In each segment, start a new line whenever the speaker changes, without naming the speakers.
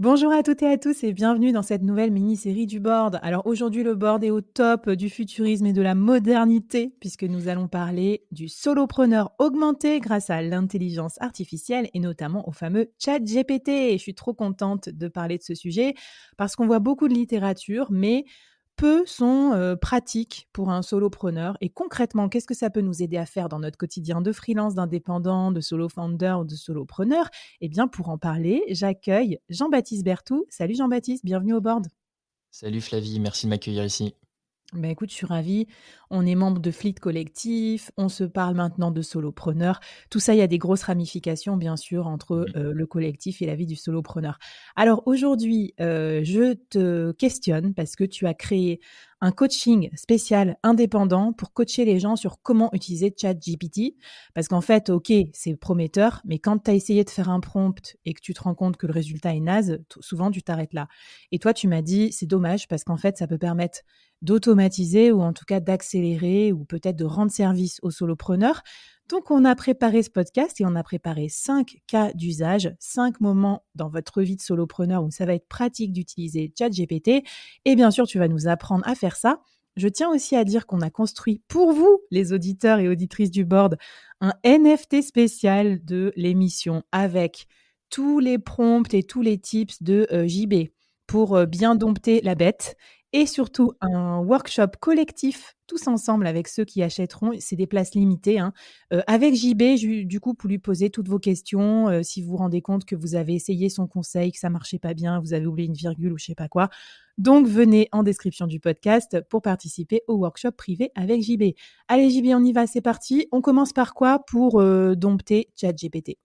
Bonjour à toutes et à tous et bienvenue dans cette nouvelle mini-série du board. Alors aujourd'hui le board est au top du futurisme et de la modernité puisque nous allons parler du solopreneur augmenté grâce à l'intelligence artificielle et notamment au fameux chat GPT. je suis trop contente de parler de ce sujet parce qu'on voit beaucoup de littérature mais peu sont euh, pratiques pour un solopreneur et concrètement, qu'est-ce que ça peut nous aider à faire dans notre quotidien de freelance, d'indépendant, de solo founder ou de solopreneur? Eh bien, pour en parler, j'accueille Jean-Baptiste Bertou. Salut Jean-Baptiste, bienvenue au board.
Salut Flavie, merci de m'accueillir ici.
Ben écoute, je suis ravie. On est membre de Fleet Collectif, on se parle maintenant de solopreneur. Tout ça, il y a des grosses ramifications, bien sûr, entre euh, le collectif et la vie du solopreneur. Alors aujourd'hui, euh, je te questionne parce que tu as créé un coaching spécial indépendant pour coacher les gens sur comment utiliser ChatGPT. Parce qu'en fait, OK, c'est prometteur, mais quand tu as essayé de faire un prompt et que tu te rends compte que le résultat est naze, souvent tu t'arrêtes là. Et toi, tu m'as dit, c'est dommage parce qu'en fait, ça peut permettre d'automatiser ou en tout cas d'accélérer ou peut-être de rendre service aux solopreneurs. Donc, on a préparé ce podcast et on a préparé cinq cas d'usage, cinq moments dans votre vie de solopreneur où ça va être pratique d'utiliser ChatGPT. Et bien sûr, tu vas nous apprendre à faire ça. Je tiens aussi à dire qu'on a construit pour vous, les auditeurs et auditrices du board, un NFT spécial de l'émission avec tous les prompts et tous les tips de euh, JB pour euh, bien dompter la bête et surtout un workshop collectif tous ensemble avec ceux qui achèteront. C'est des places limitées. Hein. Euh, avec JB, du coup, pour lui poser toutes vos questions, euh, si vous vous rendez compte que vous avez essayé son conseil, que ça marchait pas bien, vous avez oublié une virgule ou je sais pas quoi. Donc, venez en description du podcast pour participer au workshop privé avec JB. Allez, JB, on y va, c'est parti. On commence par quoi pour euh, dompter ChatGPT?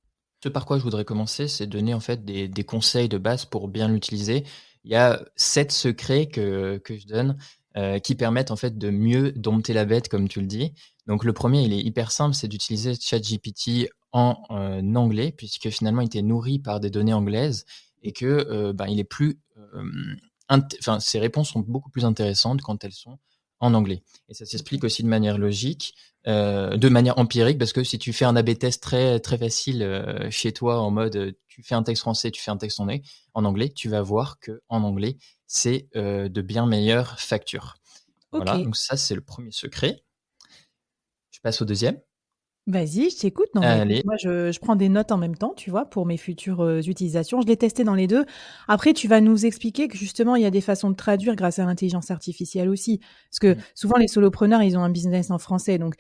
Ce par quoi je voudrais commencer, c'est donner en fait des, des conseils de base pour bien l'utiliser il y a sept secrets que, que je donne euh, qui permettent en fait de mieux dompter la bête, comme tu le dis. Donc le premier, il est hyper simple, c'est d'utiliser ChatGPT en euh, anglais, puisque finalement il était nourri par des données anglaises et que euh, ben, il est plus, enfin ses réponses sont beaucoup plus intéressantes quand elles sont en anglais. Et ça s'explique aussi de manière logique, euh, de manière empirique, parce que si tu fais un AB test très très facile euh, chez toi en mode euh, tu fais un texte français, tu fais un texte en, en anglais, tu vas voir que en anglais c'est de bien meilleures factures. Voilà, donc ça c'est le premier secret. Je passe au deuxième.
Vas-y, je t'écoute. Non, moi, je, prends des notes en même temps, tu vois, pour mes futures euh, utilisations. Je l'ai testé dans les deux. Après, tu vas nous expliquer que justement, il y a des façons de traduire grâce à l'intelligence artificielle aussi. Parce que mmh. souvent, les solopreneurs, ils ont un business en français. Donc,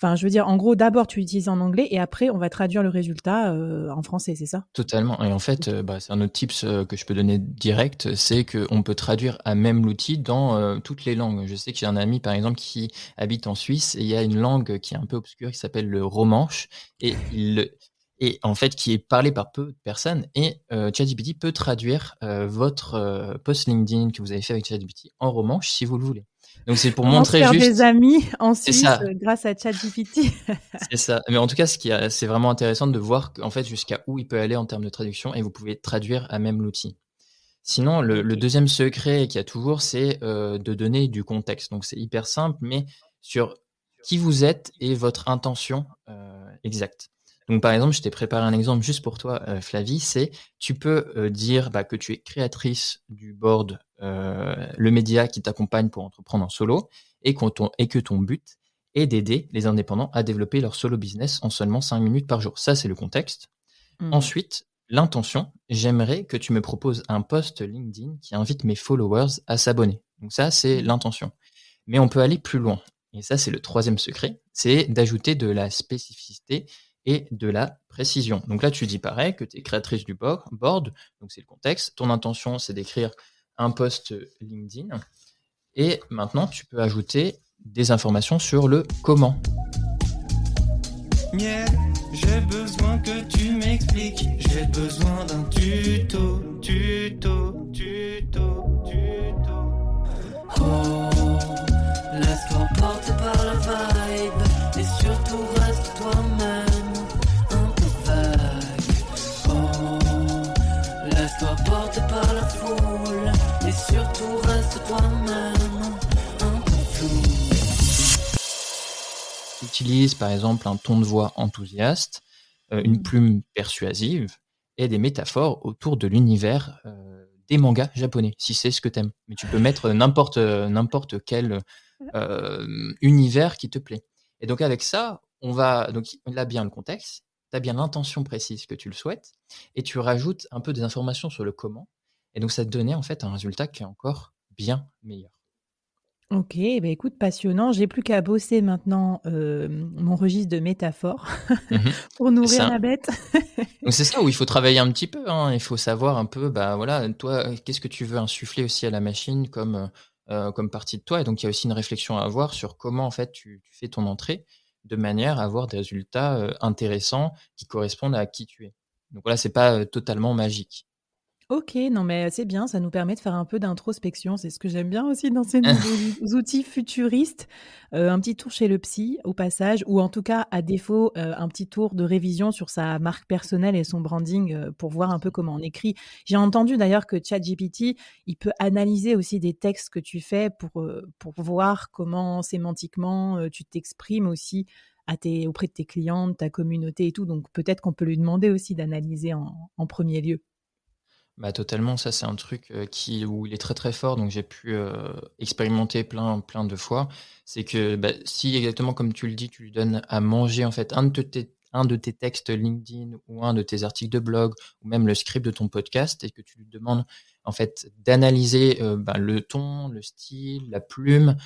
Enfin, je veux dire, en gros, d'abord tu utilises en anglais et après on va traduire le résultat euh, en français, c'est ça?
Totalement. Et en fait, euh, bah, c'est un autre tips euh, que je peux donner direct, c'est qu'on peut traduire à même l'outil dans toutes les langues. Je sais que j'ai un ami, par exemple, qui habite en Suisse et il y a une langue qui est un peu obscure qui s'appelle le romanche et il et en fait qui est parlé par peu de personnes et ChatGPT peut traduire votre post LinkedIn que vous avez fait avec ChatGPT en romanche si vous le voulez. Donc c'est pour montrer
faire
juste.
des amis en Suisse euh, grâce à ChatGPT.
c'est ça. Mais en tout cas, ce qui c'est vraiment intéressant de voir en fait jusqu'à où il peut aller en termes de traduction et vous pouvez traduire à même l'outil. Sinon, le, deuxième secret qu'il y a toujours, c'est de donner du contexte. Donc c'est hyper simple, mais sur qui vous êtes et votre intention exacte. Donc, par exemple, je t'ai préparé un exemple juste pour toi, euh, Flavie. C'est, tu peux euh, dire bah, que tu es créatrice du board, euh, le média qui t'accompagne pour entreprendre en solo, et, et que ton but est d'aider les indépendants à développer leur solo business en seulement 5 minutes par jour. Ça, c'est le contexte. Mmh. Ensuite, l'intention. J'aimerais que tu me proposes un post LinkedIn qui invite mes followers à s'abonner. Donc ça, c'est mmh. l'intention. Mais on peut aller plus loin. Et ça, c'est le troisième secret, c'est d'ajouter de la spécificité et de la précision. Donc là, tu dis pareil, que tu es créatrice du board, donc c'est le contexte. Ton intention, c'est d'écrire un post LinkedIn. Et maintenant, tu peux ajouter des informations sur le comment. j'ai besoin que tu m'expliques. J'ai besoin d'un tuto, tuto, tuto, Utilise par exemple un ton de voix enthousiaste, euh, une mm. plume persuasive et des métaphores autour de l'univers euh, des mangas japonais, si c'est ce que t'aimes. Mais tu peux mettre n'importe n'importe quel euh, univers qui te plaît. Et donc avec ça, on va donc là bien le contexte, tu as bien l'intention précise que tu le souhaites, et tu rajoutes un peu des informations sur le comment, et donc, ça te donnait en fait un résultat qui est encore bien meilleur.
Ok, bah écoute, passionnant. J'ai plus qu'à bosser maintenant euh, mon registre de métaphores mmh pour nourrir la bête.
c'est ça où il faut travailler un petit peu. Hein. Il faut savoir un peu, bah voilà, toi, qu'est-ce que tu veux insuffler aussi à la machine comme, euh, comme partie de toi? Et donc, il y a aussi une réflexion à avoir sur comment en fait tu, fais ton entrée de manière à avoir des résultats euh, intéressants qui correspondent à qui tu es. Donc voilà, c'est pas totalement magique.
OK, non mais c'est bien, ça nous permet de faire un peu d'introspection. C'est ce que j'aime bien aussi dans ces nouveaux outils futuristes. Euh, un petit tour chez le psy au passage ou en tout cas, à défaut, euh, un petit tour de révision sur sa marque personnelle et son branding, euh, pour voir un peu comment on écrit. J'ai entendu d'ailleurs que ChatGPT, il peut analyser aussi des textes que tu fais pour, pour voir comment sémantiquement, tu t'exprimes aussi à tes auprès de tes clients, de ta communauté et tout. Donc peut-être qu'on peut lui demander aussi d'analyser en en 1 lieu.
Bah totalement, ça c'est un truc qui où il est très très fort, donc j'ai pu expérimenter plein plein de fois. C'est que bah, si exactement comme tu le dis, tu lui donnes à manger en fait un de tes un de tes textes LinkedIn ou un de tes articles de blog ou même le script de ton podcast et que tu lui demandes en fait d'analyser bah, le ton, le style, la plume,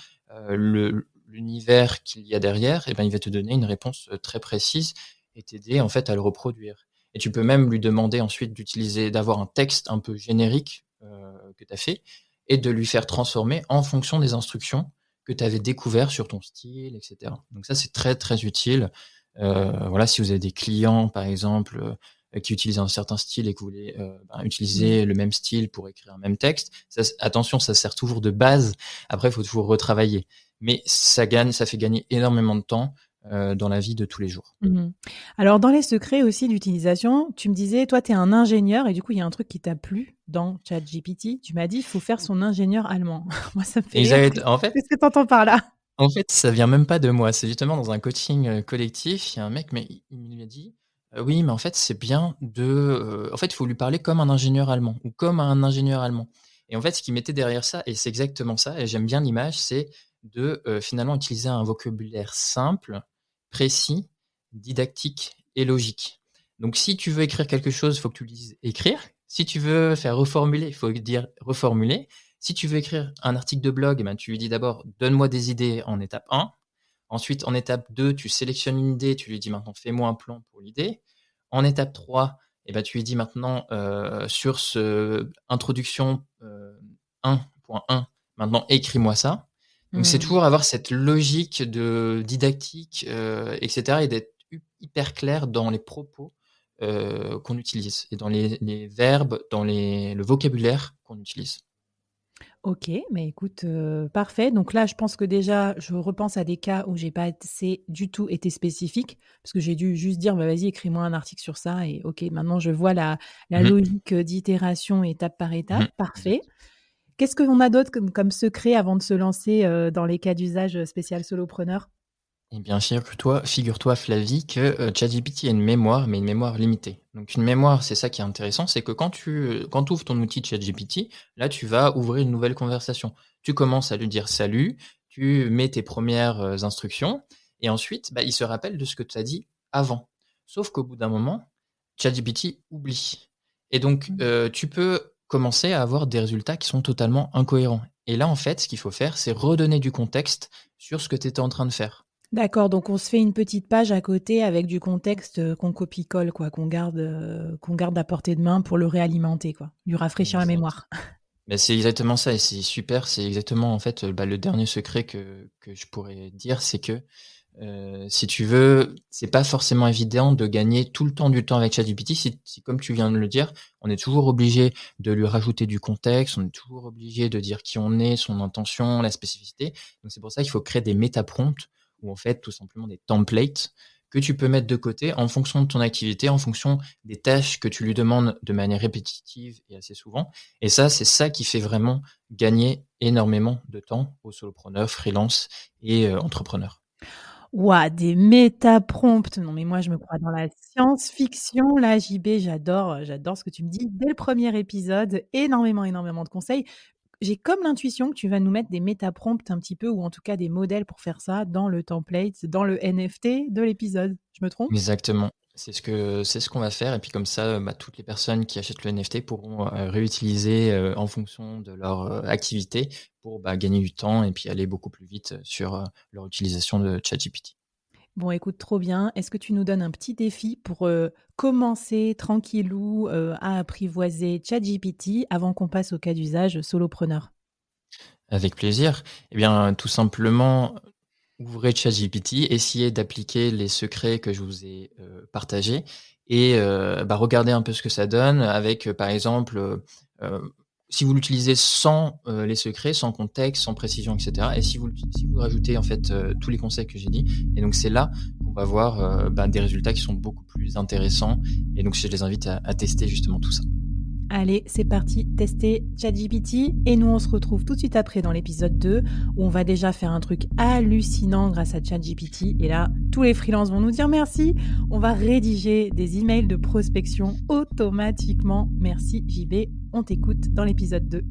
le l'univers qu'il y a derrière, et ben il va te donner une réponse très précise et t'aider en fait à le reproduire. Et tu peux même lui demander ensuite d'utiliser, d'avoir un texte un peu générique euh, que tu as fait et de lui faire transformer en fonction des instructions que tu avais découvert sur ton style, etc. Donc ça, c'est très, très utile. Euh, voilà, si vous avez des clients, par exemple, euh, qui utilisent un certain style et que vous voulez ben, utiliser le même style pour écrire un même texte, attention, ça sert toujours de base. Après, il faut toujours retravailler. Mais ça gagne, ça fait gagner énormément de temps. Euh, dans la vie de tous les jours.
Mmh Alors, dans les secrets aussi d'utilisation, tu me disais, toi, tu es un ingénieur et du coup, il y a un truc qui t'a plu dans ChatGPT. Tu m'as dit, il faut faire son ingénieur allemand. moi, ça me fait.
en fait,
qu'est-ce que tu entends par là?
En fait, ça vient même pas de moi. C'est justement dans un coaching euh, collectif. Il y a un mec, mais il m'a dit, euh, oui, mais en fait, c'est bien de. en fait, il faut lui parler comme un ingénieur allemand ou comme un ingénieur allemand. Et en fait, ce qui mettait derrière ça, et c'est exactement ça, et j'aime bien l'image, c'est de finalement utiliser un vocabulaire simple précis, didactique et logique. Donc si tu veux écrire quelque chose, il faut que tu dises écrire. Si tu veux faire reformuler, il faut dire reformuler. Si tu veux écrire un article de blog, eh ben, tu lui dis d'abord donne-moi des idées en étape 1. Ensuite, en étape 2, tu sélectionnes une idée, tu lui dis maintenant fais-moi un plan pour l'idée. En étape 3, eh ben, tu lui dis maintenant euh, sur ce introduction 1.1, euh, maintenant écris-moi ça. Donc c'est mmh. toujours avoir cette logique de didactique, euh, etc. et d'être hyper clair dans les propos euh, qu'on utilise et dans les, verbes, dans les, le vocabulaire qu'on utilise.
OK, mais écoute, heu, parfait. Donc là, je pense que déjà, je repense à des cas où j'ai pas assez du tout été spécifique, parce que j'ai dû juste dire: «Bah, vas-y, écris-moi un article sur ça» et OK, maintenant je vois la la
Mmh
logique, d'itération étape par étape.
Mmh
Parfait. Qu'est-ce qu'on a d'autre comme comme secret avant de se lancer, heu, dans les cas d'usage, heu, spécial solopreneur?
Eh bien, figure-toi figure-toi Flavie que, heu, ChatGPT a une mémoire, mais une mémoire limitée. Donc une mémoire, c'est ça qui est intéressant, c'est que quand tu, quand tu ouvres ton outil ChatGPT, là, tu vas ouvrir une nouvelle conversation. Tu commences à lui dire: «Salut», tu mets tes premières res instructions et ensuite, bah, il se rappelle de ce que tu as dit avant. Sauf qu'au bout d'un moment, ChatGPT oublie et donc,
Mmh.
tu peux commencer à avoir des résultats qui sont totalement incohérents et là, en fait, ce qu'il faut faire, c'est redonner du contexte sur ce que tu étais en train de faire.
D'accord, donc on se fait une petite page à côté avec du contexte, heu, qu'on copie-colle quoi, qu'on garde, heu, qu'on garde à portée de main pour le réalimenter quoi, lui rafraîchir la mémoire.
Bah, c'est exactement ça et c'est super. C'est exactement en fait, bah, le dernier secret que que je pourrais dire, c'est que, heu, si tu veux, c'est pas forcément évident de gagner tout le temps du temps avec ChatGPT. Si si comme tu viens de le dire, on est toujours obligé de lui rajouter du contexte, on est toujours obligé de dire qui on est, son intention, la spécificité. Donc c'est pour ça qu'il faut créer des méta prompts ou en fait tout simplement des templates que tu peux mettre de côté en fonction de ton activité, en fonction des tâches que tu lui demandes de manière répétitive et assez souvent. Et ça, c'est ça qui fait vraiment gagner énormément de temps aux solopreneurs, freelance et heu, entrepreneurs.
Waouh, des méta-prompts! Non mais moi je me crois dans la science-fiction là, JB, j'adore, heu, j'adore ce que tu me dis. Dès le premier épisode, énormément, énormément de conseils. J'ai comme l'intuition que tu vas nous mettre des méta-prompts un petit peu ou en tout cas des modèles pour faire ça dans le template, dans le NFT de l'épisode. Je me trompe?
Exactement. C'est ce que c'est ce qu'on va faire et puis comme ça, heu, bah, toutes les personnes qui achètent le NFT pourront, heu, réutiliser, heu, en fonction de leur, activité pour, bah, gagner du temps et puis aller beaucoup plus vite, sur, leur utilisation de ChatGPT.
Bon écoute, trop bien. Est-ce que tu nous donnes un petit défi pour, commencer tranquillou, à apprivoiser ChatGPT avant qu'on passe au cas d'usage solopreneur?
Avec plaisir. Eh bien, tout simplement, ouvrez ChatGPT, essayez d'appliquer les secrets que je vous ai, heu, partagés et heu, bah, regardez un peu ce que ça donne avec, heu, par exemple, si vous l'utilisez sans, les secrets, sans contexte, sans précision et cetera et si vous si vous rajoutez en fait, tous les conseils que j'ai dit et donc c'est là qu'on va voir, bah, des résultats qui sont beaucoup plus intéressants et donc je les invite à à tester justement tout ça.
Allez, c'est parti, tester ChatGPT et nous on se retrouve tout de suite après dans l'épisode 2 où on va déjà faire un truc hallucinant grâce à ChatGPT et là, tous les freelances vont nous dire merci. On va rédiger des emails de prospection automatiquement. Merci JB, on t'écoute dans l'épisode 2.